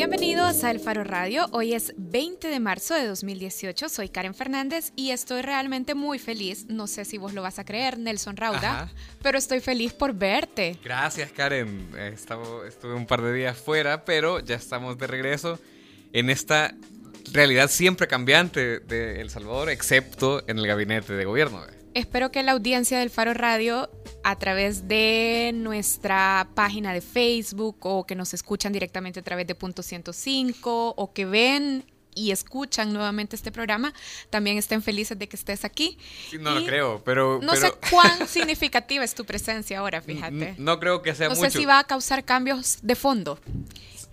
Bienvenidos a El Faro Radio. Hoy es 20 de marzo de 2018. Soy Karen Fernández y estoy realmente muy feliz. No sé si vos lo vas a creer, Nelson Rauda, Ajá. pero estoy feliz por verte. Gracias, Karen. Estaba- estuve un par de días fuera, pero ya estamos de regreso en esta realidad siempre cambiante de El Salvador, excepto en el gabinete de gobierno. Espero que la audiencia del Faro Radio, a través de nuestra página de Facebook o que nos escuchan directamente a través de Punto 105 o que ven y escuchan nuevamente este programa, también estén felices de que estés aquí. Sí, no lo creo, pero... No pero- sé cuán significativa es tu presencia ahora, fíjate. No creo que sea No mucho. sé si va a causar cambios de fondo.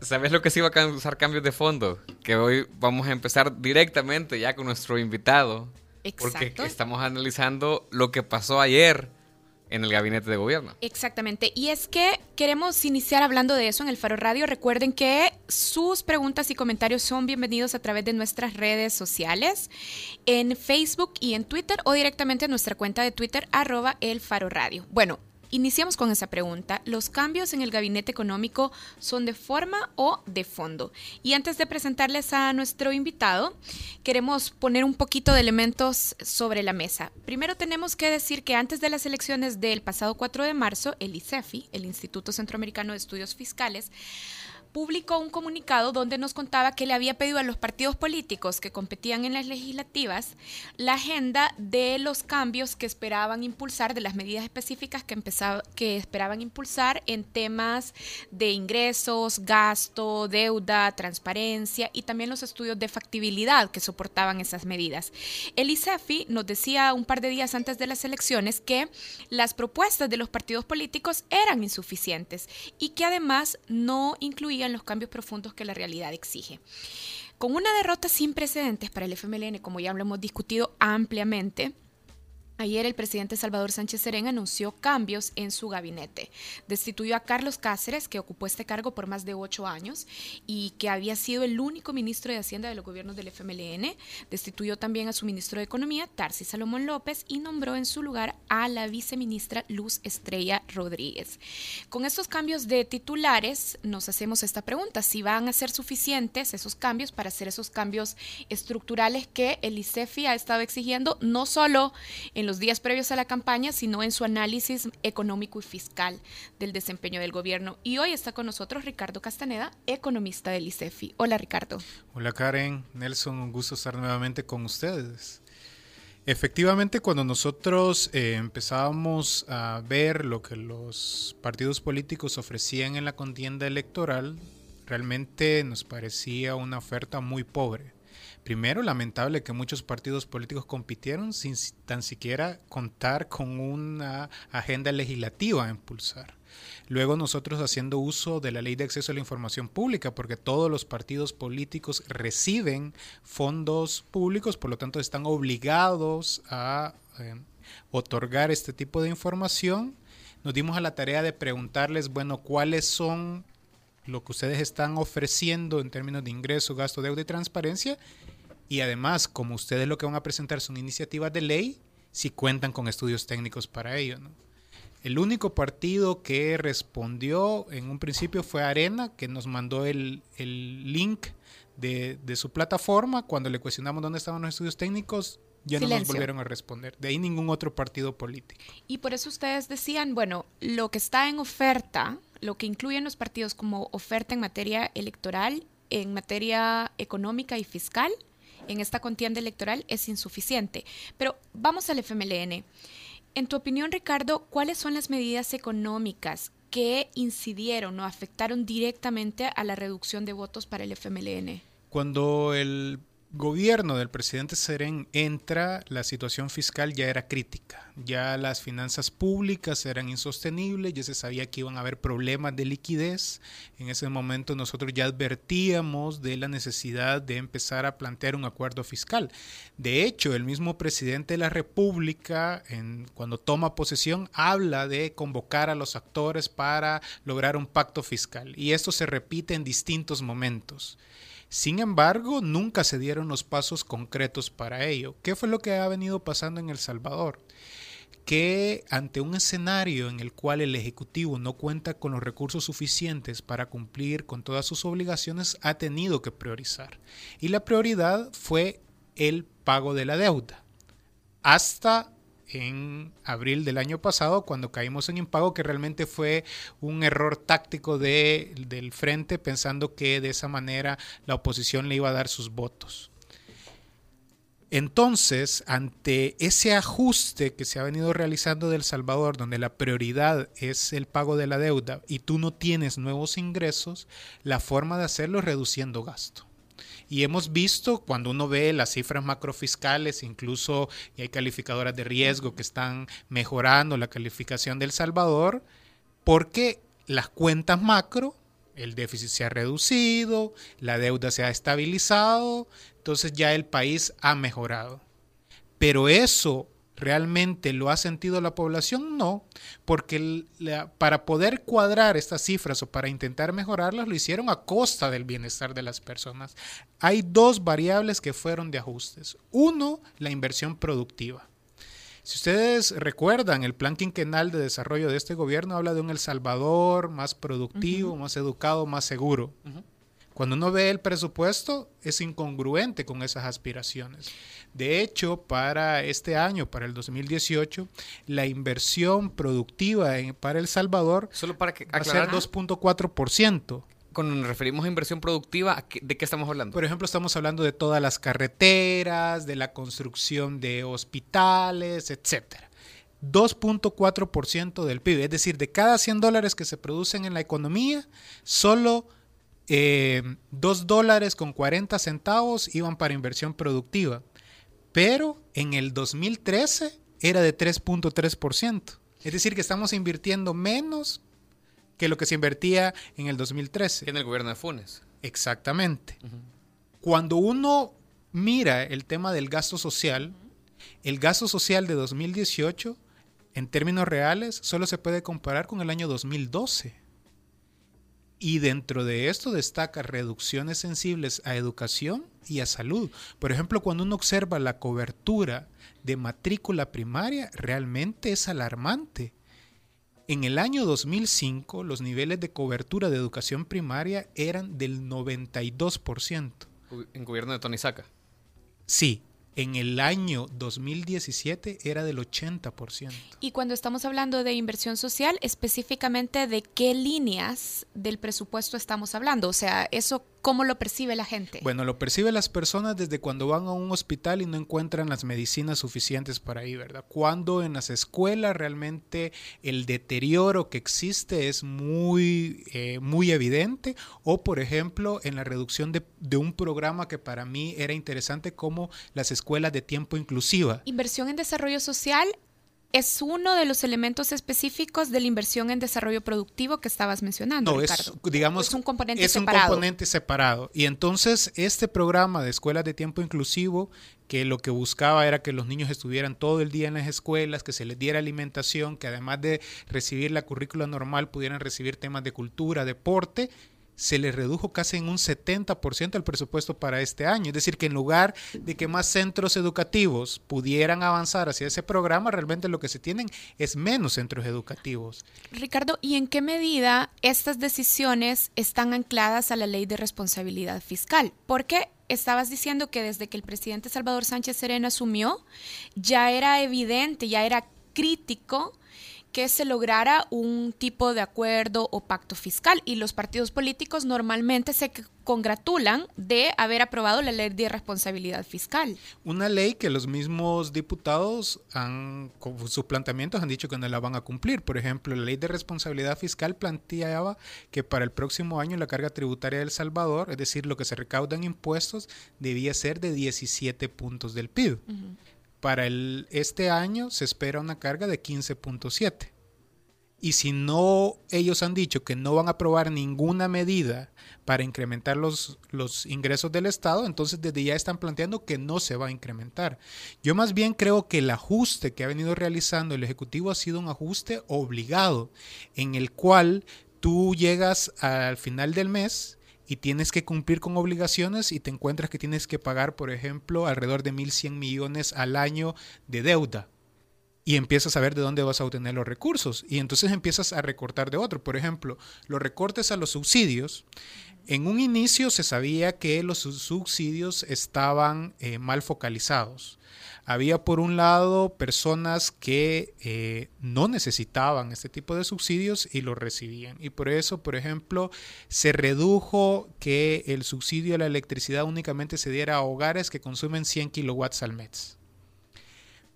¿Sabes lo que sí va a causar cambios de fondo? Que hoy vamos a empezar directamente ya con nuestro invitado. Porque estamos analizando lo que pasó ayer en el gabinete de gobierno. Exactamente. Y es que queremos iniciar hablando de eso en el Faro Radio. Recuerden que sus preguntas y comentarios son bienvenidos a través de nuestras redes sociales, en Facebook y en Twitter o directamente a nuestra cuenta de Twitter, arroba el Faro Radio. Bueno. Iniciamos con esa pregunta. ¿Los cambios en el gabinete económico son de forma o de fondo? Y antes de presentarles a nuestro invitado, queremos poner un poquito de elementos sobre la mesa. Primero tenemos que decir que antes de las elecciones del pasado 4 de marzo, el ICEFI, el Instituto Centroamericano de Estudios Fiscales, publicó un comunicado donde nos contaba que le había pedido a los partidos políticos que competían en las legislativas la agenda de los cambios que esperaban impulsar, de las medidas específicas que, empezaba, que esperaban impulsar en temas de ingresos, gasto, deuda, transparencia y también los estudios de factibilidad que soportaban esas medidas. El ICEFI nos decía un par de días antes de las elecciones que las propuestas de los partidos políticos eran insuficientes y que además no incluían los cambios profundos que la realidad exige. Con una derrota sin precedentes para el FMLN, como ya lo hemos discutido ampliamente, Ayer el presidente Salvador Sánchez Serén anunció cambios en su gabinete. Destituyó a Carlos Cáceres, que ocupó este cargo por más de ocho años y que había sido el único ministro de Hacienda de los gobiernos del FMLN. Destituyó también a su ministro de Economía, Tarsi Salomón López, y nombró en su lugar a la viceministra Luz Estrella Rodríguez. Con estos cambios de titulares, nos hacemos esta pregunta: si van a ser suficientes esos cambios para hacer esos cambios estructurales que el ICEFI ha estado exigiendo, no solo en los días previos a la campaña, sino en su análisis económico y fiscal del desempeño del gobierno. Y hoy está con nosotros Ricardo Castaneda, economista del ICEFI. Hola Ricardo. Hola Karen, Nelson, un gusto estar nuevamente con ustedes. Efectivamente, cuando nosotros eh, empezábamos a ver lo que los partidos políticos ofrecían en la contienda electoral, realmente nos parecía una oferta muy pobre. Primero, lamentable que muchos partidos políticos compitieron sin si- tan siquiera contar con una agenda legislativa a impulsar. Luego nosotros haciendo uso de la ley de acceso a la información pública, porque todos los partidos políticos reciben fondos públicos, por lo tanto están obligados a eh, otorgar este tipo de información. Nos dimos a la tarea de preguntarles, bueno, cuáles son lo que ustedes están ofreciendo en términos de ingreso, gasto, deuda y transparencia. Y además, como ustedes lo que van a presentar son iniciativas de ley, si cuentan con estudios técnicos para ello, ¿no? El único partido que respondió en un principio fue Arena, que nos mandó el, el link de, de su plataforma. Cuando le cuestionamos dónde estaban los estudios técnicos, ya no nos volvieron a responder. De ahí ningún otro partido político. Y por eso ustedes decían, bueno, lo que está en oferta, lo que incluyen los partidos como oferta en materia electoral, en materia económica y fiscal, en esta contienda electoral es insuficiente. Pero vamos al FMLN. En tu opinión, Ricardo, ¿cuáles son las medidas económicas que incidieron o afectaron directamente a la reducción de votos para el FMLN? Cuando el gobierno del presidente Serén entra, la situación fiscal ya era crítica. Ya las finanzas públicas eran insostenibles, ya se sabía que iban a haber problemas de liquidez. En ese momento nosotros ya advertíamos de la necesidad de empezar a plantear un acuerdo fiscal. De hecho, el mismo presidente de la República, en, cuando toma posesión, habla de convocar a los actores para lograr un pacto fiscal. Y esto se repite en distintos momentos. Sin embargo, nunca se dieron los pasos concretos para ello. ¿Qué fue lo que ha venido pasando en El Salvador? que ante un escenario en el cual el Ejecutivo no cuenta con los recursos suficientes para cumplir con todas sus obligaciones, ha tenido que priorizar. Y la prioridad fue el pago de la deuda. Hasta en abril del año pasado, cuando caímos en impago, que realmente fue un error táctico de, del frente, pensando que de esa manera la oposición le iba a dar sus votos. Entonces, ante ese ajuste que se ha venido realizando del Salvador, donde la prioridad es el pago de la deuda y tú no tienes nuevos ingresos, la forma de hacerlo es reduciendo gasto. Y hemos visto cuando uno ve las cifras macrofiscales, incluso hay calificadoras de riesgo que están mejorando la calificación del Salvador, porque las cuentas macro el déficit se ha reducido, la deuda se ha estabilizado, entonces ya el país ha mejorado. Pero eso realmente lo ha sentido la población? No, porque para poder cuadrar estas cifras o para intentar mejorarlas lo hicieron a costa del bienestar de las personas. Hay dos variables que fueron de ajustes. Uno, la inversión productiva. Si ustedes recuerdan, el plan quinquenal de desarrollo de este gobierno habla de un El Salvador más productivo, más educado, más seguro. Cuando uno ve el presupuesto, es incongruente con esas aspiraciones. De hecho, para este año, para el 2018, la inversión productiva para El Salvador Solo para que va a ser 2.4% cuando nos referimos a inversión productiva, ¿de qué estamos hablando? Por ejemplo, estamos hablando de todas las carreteras, de la construcción de hospitales, etcétera. 2.4% del PIB, es decir, de cada 100 dólares que se producen en la economía, solo eh, 2 dólares con 40 centavos iban para inversión productiva. Pero en el 2013 era de 3.3%. Es decir, que estamos invirtiendo menos que lo que se invertía en el 2013. En el gobierno de Funes. Exactamente. Cuando uno mira el tema del gasto social, el gasto social de 2018, en términos reales, solo se puede comparar con el año 2012. Y dentro de esto destaca reducciones sensibles a educación y a salud. Por ejemplo, cuando uno observa la cobertura de matrícula primaria, realmente es alarmante. En el año 2005, los niveles de cobertura de educación primaria eran del 92%. ¿En gobierno de Tony Saca? Sí, en el año 2017 era del 80%. Y cuando estamos hablando de inversión social, específicamente de qué líneas del presupuesto estamos hablando, o sea, eso cómo lo percibe la gente. Bueno, lo percibe las personas desde cuando van a un hospital y no encuentran las medicinas suficientes para ir, ¿verdad? Cuando en las escuelas realmente el deterioro que existe es muy, eh, muy evidente, o por ejemplo en la reducción de, de un programa que para mí era interesante como las escuelas de tiempo inclusiva. Inversión en desarrollo social es uno de los elementos específicos de la inversión en desarrollo productivo que estabas mencionando. No, es, digamos, es un componente es separado. un componente separado. Y entonces este programa de escuelas de tiempo inclusivo, que lo que buscaba era que los niños estuvieran todo el día en las escuelas, que se les diera alimentación, que además de recibir la currícula normal pudieran recibir temas de cultura, deporte, se le redujo casi en un 70% el presupuesto para este año. Es decir, que en lugar de que más centros educativos pudieran avanzar hacia ese programa, realmente lo que se tienen es menos centros educativos. Ricardo, ¿y en qué medida estas decisiones están ancladas a la ley de responsabilidad fiscal? Porque estabas diciendo que desde que el presidente Salvador Sánchez Serena asumió, ya era evidente, ya era crítico que se lograra un tipo de acuerdo o pacto fiscal y los partidos políticos normalmente se congratulan de haber aprobado la ley de responsabilidad fiscal. Una ley que los mismos diputados han, con sus planteamientos han dicho que no la van a cumplir. Por ejemplo, la ley de responsabilidad fiscal planteaba que para el próximo año la carga tributaria del Salvador, es decir, lo que se recauda en impuestos, debía ser de 17 puntos del PIB. Para el, este año se espera una carga de 15.7. Y si no, ellos han dicho que no van a aprobar ninguna medida para incrementar los, los, ingresos del Estado, entonces desde ya están planteando que no se va a incrementar. Yo más bien creo que el ajuste que ha venido realizando el Ejecutivo ha sido un ajuste obligado, en el cual tú llegas al final del mes y tienes que cumplir con obligaciones y te encuentras que tienes que pagar, por ejemplo, alrededor de 1.100 millones al año de deuda. y empiezas a ver de dónde vas a obtener los recursos. Y entonces empiezas a recortar de otro. Por ejemplo, los recortes a los subsidios. En un inicio se sabía que los subsidios estaban eh, mal focalizados. Había por un lado personas que eh, no necesitaban este tipo de subsidios y los recibían. Y por eso, por ejemplo, se redujo que el subsidio a la electricidad únicamente se diera a hogares que consumen 100 kilowatts al mes.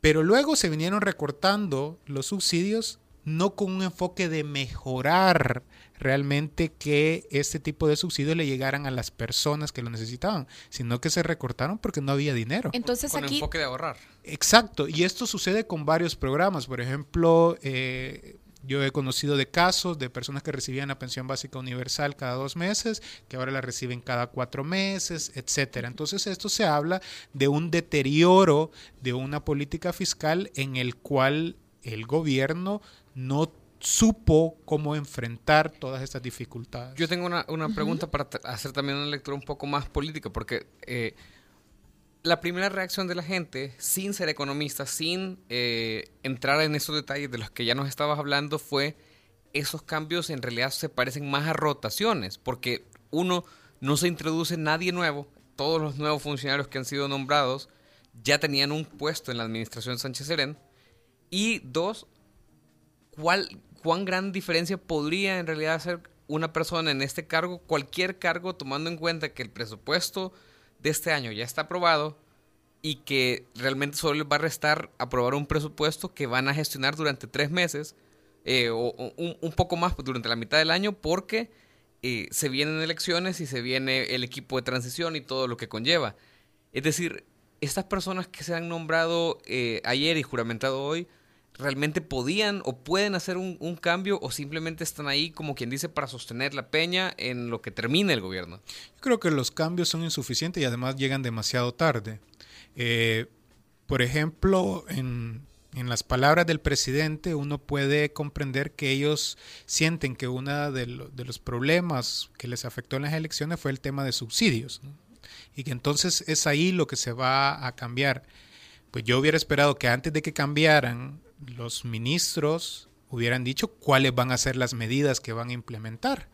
Pero luego se vinieron recortando los subsidios no con un enfoque de mejorar realmente que este tipo de subsidios le llegaran a las personas que lo necesitaban, sino que se recortaron porque no había dinero. Entonces con aquí... enfoque de ahorrar. Exacto, y esto sucede con varios programas. Por ejemplo, eh, yo he conocido de casos de personas que recibían la pensión básica universal cada dos meses, que ahora la reciben cada cuatro meses, etcétera. Entonces esto se habla de un deterioro de una política fiscal en el cual el gobierno no supo cómo enfrentar todas estas dificultades. Yo tengo una, pregunta para hacer también una lectura un poco más política, porque eh, la primera reacción de la gente, sin ser economista, sin eh, entrar en esos detalles de los que ya nos estabas hablando, fue esos cambios en realidad se parecen más a rotaciones, porque uno, no se introduce nadie nuevo, todos los nuevos funcionarios que han sido nombrados ya tenían un puesto en la administración Sánchez Serén, y dos, ¿cuál, ¿cuán gran diferencia podría en realidad hacer una persona en este cargo, cualquier cargo, tomando en cuenta que el presupuesto de este año ya está aprobado y que realmente solo les va a restar aprobar un presupuesto que van a gestionar durante tres meses eh, o, un, poco más durante la mitad del año porque eh, se vienen elecciones y se viene el equipo de transición y todo lo que conlleva. Es decir, estas personas que se han nombrado eh, ayer y juramentado hoy, realmente podían o pueden hacer un, cambio o simplemente están ahí como quien dice para sostener la peña en lo que termine el gobierno? Yo creo que los cambios son insuficientes y además llegan demasiado tarde. Eh, por ejemplo, en, en, las palabras del presidente uno puede comprender que ellos sienten que uno de, de, los problemas que les afectó en las elecciones fue el tema de subsidios y que entonces es ahí lo que se va a cambiar. Pues yo hubiera esperado que antes de que cambiaran los ministros hubieran dicho cuáles van a ser las medidas que van a implementar.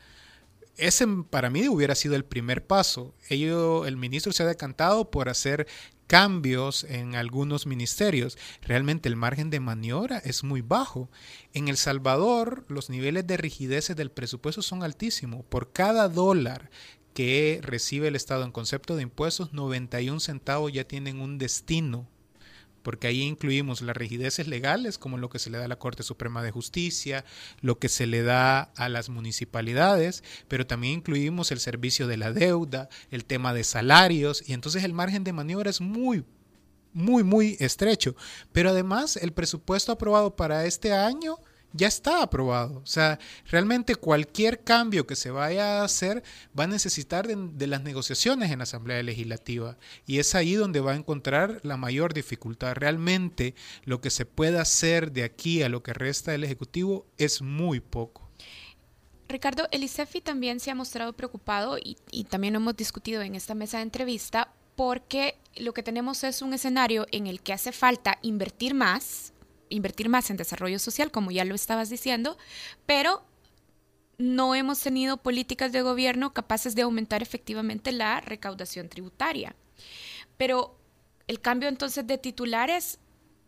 Ese para mí hubiera sido el primer paso. Ello, el ministro se ha decantado por hacer cambios en algunos ministerios. Realmente el margen de maniobra es muy bajo. En El Salvador los niveles de rigidez del presupuesto son altísimos. Por cada dólar que recibe el Estado en concepto de impuestos, 91 centavos ya tienen un destino porque ahí incluimos las rigideces legales, como lo que se le da a la Corte Suprema de Justicia, lo que se le da a las municipalidades, pero también incluimos el servicio de la deuda, el tema de salarios, y entonces el margen de maniobra es muy, muy, muy estrecho. Pero además el presupuesto aprobado para este año ya está aprobado. O sea, realmente cualquier cambio que se vaya a hacer va a necesitar de, las negociaciones en la Asamblea Legislativa. Y es ahí donde va a encontrar la mayor dificultad. Realmente lo que se puede hacer de aquí a lo que resta del Ejecutivo es muy poco. Ricardo, el ICEFI también se ha mostrado preocupado y, y también lo hemos discutido en esta mesa de entrevista porque lo que tenemos es un escenario en el que hace falta invertir más, invertir más en desarrollo social, como ya lo estabas diciendo, pero no hemos tenido políticas de gobierno capaces de aumentar efectivamente la recaudación tributaria. Pero el cambio entonces de titulares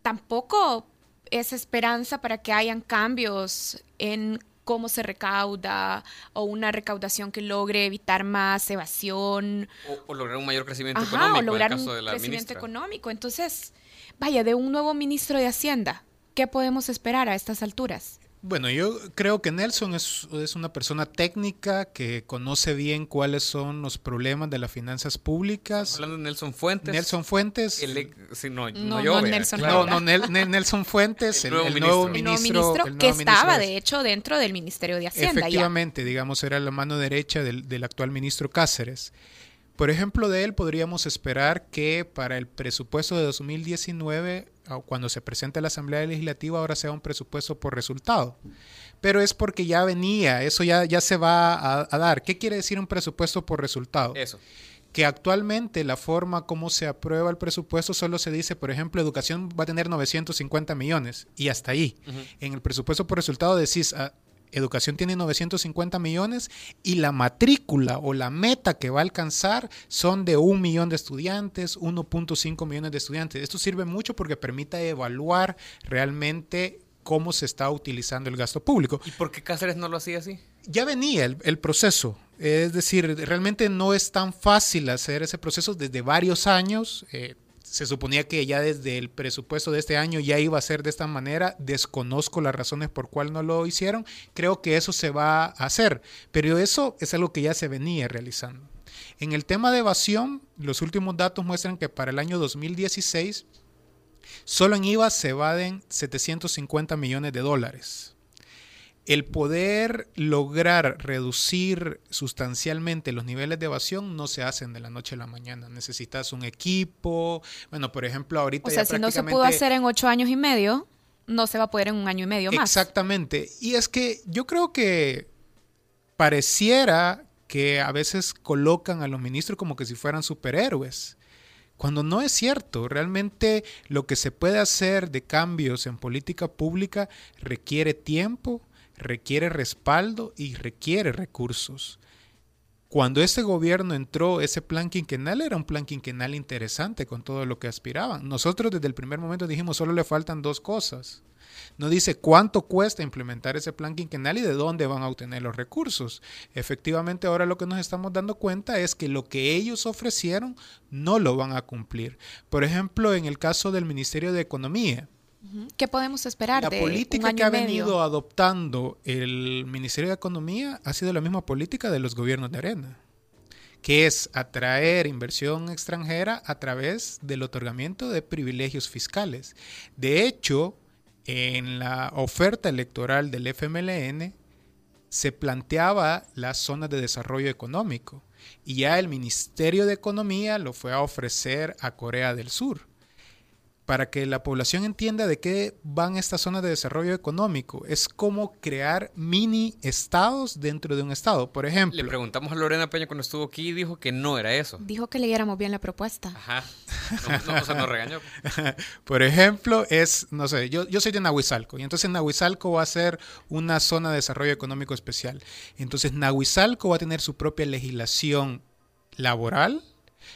tampoco es esperanza para que hayan cambios en cómo se recauda o una recaudación que logre evitar más evasión. O, lograr un mayor crecimiento económico. O lograr un crecimiento económico. Entonces, vaya, de un nuevo ministro de Hacienda ¿Qué podemos esperar a estas alturas? Bueno, yo creo que Nelson es, una persona técnica que conoce bien cuáles son los problemas de las finanzas públicas. Hablando de Nelson Fuentes. Nelson Fuentes. no, no, no, Nelson, no, no Nelson Fuentes, el, nuevo, ministro, que estaba de hecho dentro del Ministerio de Hacienda. Efectivamente, digamos, era la mano derecha del, del actual ministro Cáceres. Por ejemplo, de él podríamos esperar que para el presupuesto de 2019, cuando se presente a la Asamblea Legislativa, ahora sea un presupuesto por resultado. Pero es porque ya venía, eso ya, ya se va a, dar. ¿Qué quiere decir un presupuesto por resultado? Eso. que actualmente la forma como se aprueba el presupuesto solo se dice, por ejemplo, educación va a tener 950 millones y hasta ahí. En el presupuesto por resultado decís, ah, educación tiene 950 millones y la matrícula o la meta que va a alcanzar son de un millón de estudiantes, 1.5 millones de estudiantes. Esto sirve mucho porque permite evaluar realmente cómo se está utilizando el gasto público. ¿Y por qué Cáceres no lo hacía así? Ya venía el, proceso, es decir, realmente no es tan fácil hacer ese proceso desde varios años. Eh, se suponía que ya desde el presupuesto de este año ya iba a ser de esta manera. Desconozco las razones por cuál no lo hicieron. Creo que eso se va a hacer, pero eso es algo que ya se venía realizando. En el tema de evasión, los últimos datos muestran que para el año 2016 Solo en IVA se evaden 750 millones de dólares. El poder lograr reducir sustancialmente los niveles de evasión no se hacen de la noche a la mañana. Necesitas un equipo. Bueno, por ejemplo, ahorita. O sea, si no se pudo hacer en ocho años y medio, no se va a poder en un año y medio más. Exactamente. Y es que yo creo que pareciera que a veces colocan a los ministros como que si fueran superhéroes cuando no es cierto. Realmente lo que se puede hacer de cambios en política pública requiere tiempo, requiere respaldo y requiere recursos. Cuando este gobierno entró, ese plan quinquenal era un plan quinquenal interesante con todo lo que aspiraban. Nosotros desde el primer momento dijimos, solo le faltan dos cosas. No dice cuánto cuesta implementar ese plan quinquenal y de dónde van a obtener los recursos. Efectivamente, ahora lo que nos estamos dando cuenta es que lo que ellos ofrecieron no lo van a cumplir. Por ejemplo, en el caso del Ministerio de Economía, ¿Qué podemos esperar? La política que ha venido adoptando el Ministerio de Economía ha sido la misma política de los gobiernos de arena, que es atraer inversión extranjera a través del otorgamiento de privilegios fiscales. De hecho, en la oferta electoral del FMLN se planteaba las zonas de desarrollo económico y ya el Ministerio de Economía lo fue a ofrecer a Corea del Sur para que la población entienda de qué van estas zonas de desarrollo económico. Es como crear mini estados dentro de un estado. Por ejemplo. Le preguntamos a Lorena Peña cuando estuvo aquí y dijo que no era eso. Dijo que leyéramos bien la propuesta. Ajá. No, no, o sea, nos regañó. Por ejemplo, es, no sé, yo, yo soy de Nahuizalco y entonces Nahuizalco va a ser una zona de desarrollo económico especial. Entonces Nahuizalco va a tener su propia legislación laboral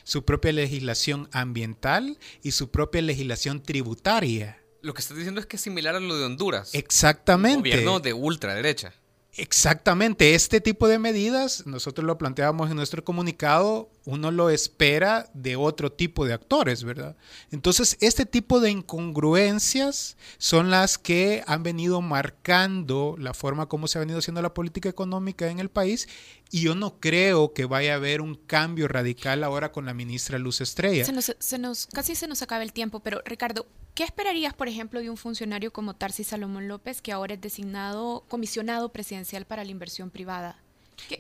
su propia legislación ambiental y su propia legislación tributaria. Lo que estás diciendo es que es similar a lo de Honduras. Exactamente. Un gobierno de ultraderecha. Exactamente, este tipo de medidas, nosotros lo planteábamos en nuestro comunicado, uno lo espera de otro tipo de actores, ¿verdad? Entonces, este tipo de incongruencias son las que han venido marcando la forma como se ha venido haciendo la política económica en el país y yo no creo que vaya a haber un cambio radical ahora con la ministra Luz Estrella. Se nos, casi se nos acaba el tiempo, pero Ricardo, ¿qué esperarías, por ejemplo, de un funcionario como Tarsi Salomón López, que ahora es designado comisionado presidencial para la inversión privada? ¿Qué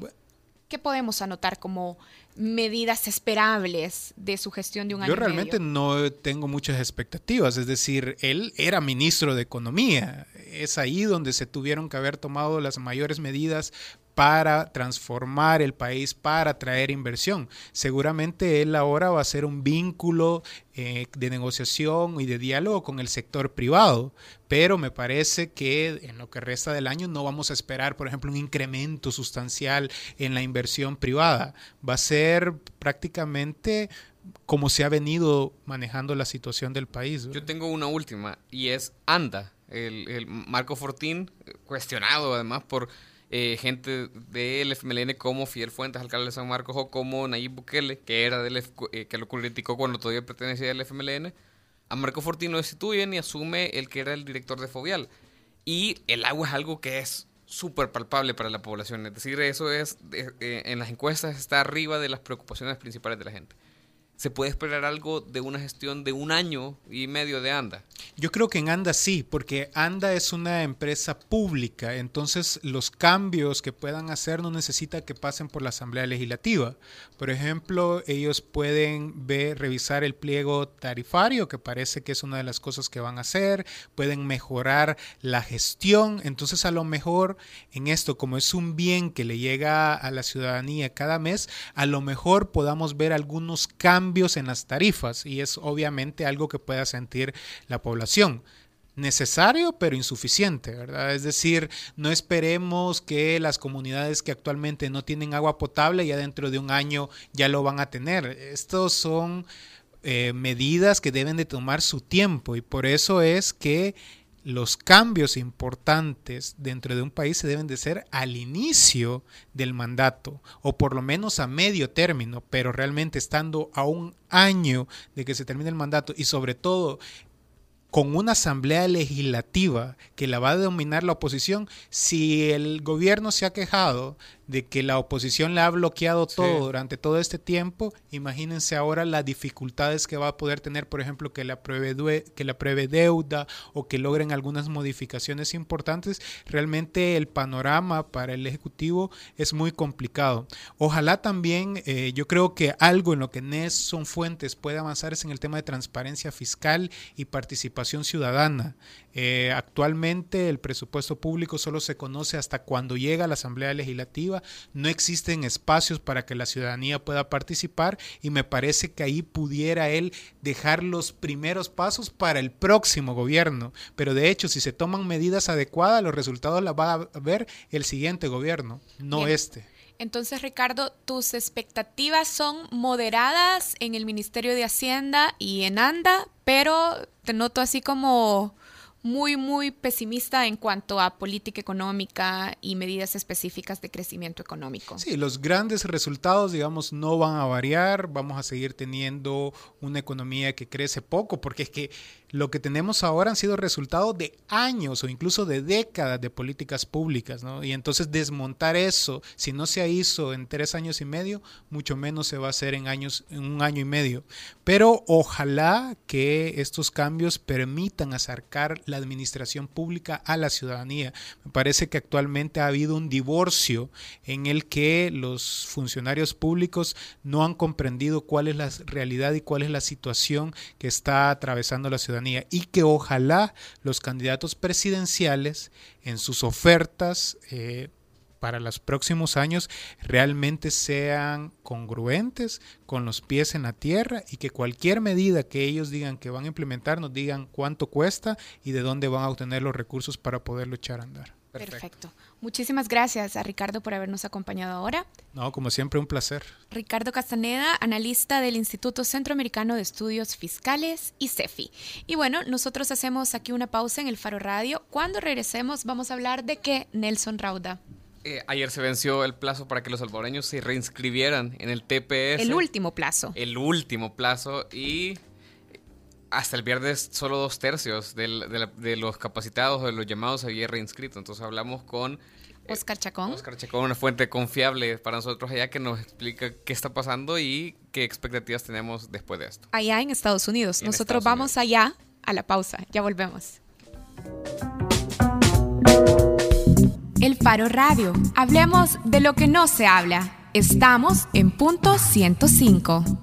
podemos anotar como medidas esperables de su gestión de un año? Yo realmente no tengo muchas expectativas, es decir, él era ministro de Economía, es ahí donde se tuvieron que haber tomado las mayores medidas para transformar el país, para traer inversión. Seguramente él ahora va a ser un vínculo eh, de negociación y de diálogo con el sector privado, pero me parece que en lo que resta del año no vamos a esperar, por ejemplo, un incremento sustancial en la inversión privada. Va a ser prácticamente como se ha venido manejando la situación del país. Yo tengo una última y es ANDA, el, el Marco Fortín, cuestionado además por eh, gente del FMLN como Fidel Fuentes, alcalde de San Marcos, o como Nayib Bukele, que era del eh, que lo criticó cuando todavía pertenecía al FMLN, a Marco Fortín lo destituyen y asume el que era el director de Fovial. Y el agua es algo que es súper palpable para la población. Es decir, eso es, eh, en las encuestas está arriba de las preocupaciones principales de la gente. Se puede esperar algo de una gestión de un año y medio de ANDA. Yo creo que en ANDA sí, porque ANDA es una empresa pública, entonces los cambios que puedan hacer no necesita que pasen por la Asamblea Legislativa. Por ejemplo, ellos pueden ver, revisar el pliego tarifario, que parece que es una de las cosas que van a hacer, pueden mejorar la gestión, entonces a lo mejor en esto, como es un bien que le llega a la ciudadanía cada mes, a lo mejor podamos ver algunos cambios en las tarifas y es obviamente algo que pueda sentir la población. Necesario, pero insuficiente, ¿verdad? Es decir, no esperemos que las comunidades que actualmente no tienen agua potable ya dentro de un año ya lo van a tener. Estos son eh, medidas que deben de tomar su tiempo y por eso es que los cambios importantes dentro de un país se deben de ser al inicio del mandato o por lo menos a medio término, pero realmente estando a un año de que se termine el mandato y sobre todo con una asamblea legislativa que la va a dominar la oposición, si el gobierno se ha quejado de que la oposición le ha bloqueado todo durante todo este tiempo, imagínense ahora las dificultades que va a poder tener, por ejemplo, que la pruebe, que la pruebe deuda o que logren algunas modificaciones importantes. Realmente el panorama para el Ejecutivo es muy complicado. Ojalá también, eh, yo creo que algo en lo que Nelson Fuentes puede avanzar es en el tema de transparencia fiscal y participación ciudadana. Eh, actualmente el presupuesto público solo se conoce hasta cuando llega a la Asamblea Legislativa, no existen espacios para que la ciudadanía pueda participar y me parece que ahí pudiera él dejar los primeros pasos para el próximo gobierno. Pero de hecho, si se toman medidas adecuadas, los resultados los va a ver el siguiente gobierno, no este. Entonces, Ricardo, tus expectativas son moderadas en el Ministerio de Hacienda y en ANDA, pero te noto así como muy, muy pesimista en cuanto a política económica y medidas específicas de crecimiento económico. Sí, los grandes resultados, digamos, no van a variar, vamos a seguir teniendo una economía que crece poco, porque es que lo que tenemos ahora han sido resultados de años o incluso de décadas de políticas públicas, ¿no? Y entonces desmontar eso, si no se hizo en tres años y medio, mucho menos se va a hacer en años, en un año y medio. Pero ojalá que estos cambios permitan acercar la administración pública a la ciudadanía. Me parece que actualmente ha habido un divorcio en el que los funcionarios públicos no han comprendido cuál es la realidad y cuál es la situación que está atravesando la ciudadanía y que ojalá los candidatos presidenciales en sus ofertas eh, para los próximos años realmente sean congruentes con los pies en la tierra y que cualquier medida que ellos digan que van a implementar nos digan cuánto cuesta y de dónde van a obtener los recursos para poderlo echar a andar. Perfecto. Muchísimas gracias a Ricardo por habernos acompañado ahora. No, como siempre, un placer. Ricardo Castaneda, analista del Instituto Centroamericano de Estudios Fiscales y CEFI. Y bueno, nosotros hacemos aquí una pausa en el Faro Radio. Cuando regresemos vamos a hablar de qué, Nelson Rauda. Eh, ayer se venció el plazo para que los salvadoreños se reinscribieran en el TPS. El último plazo. El último plazo y hasta el viernes solo dos tercios de, los capacitados o de los llamados había reinscrito. Entonces hablamos con eh, Oscar Chacón. Oscar Chacón, una fuente confiable para nosotros allá que nos explica qué está pasando y qué expectativas tenemos después de esto. Allá en Estados Unidos. Nosotros vamos allá a la pausa. Ya volvemos. El Faro Radio. Hablemos de lo que no se habla. Estamos en punto 105.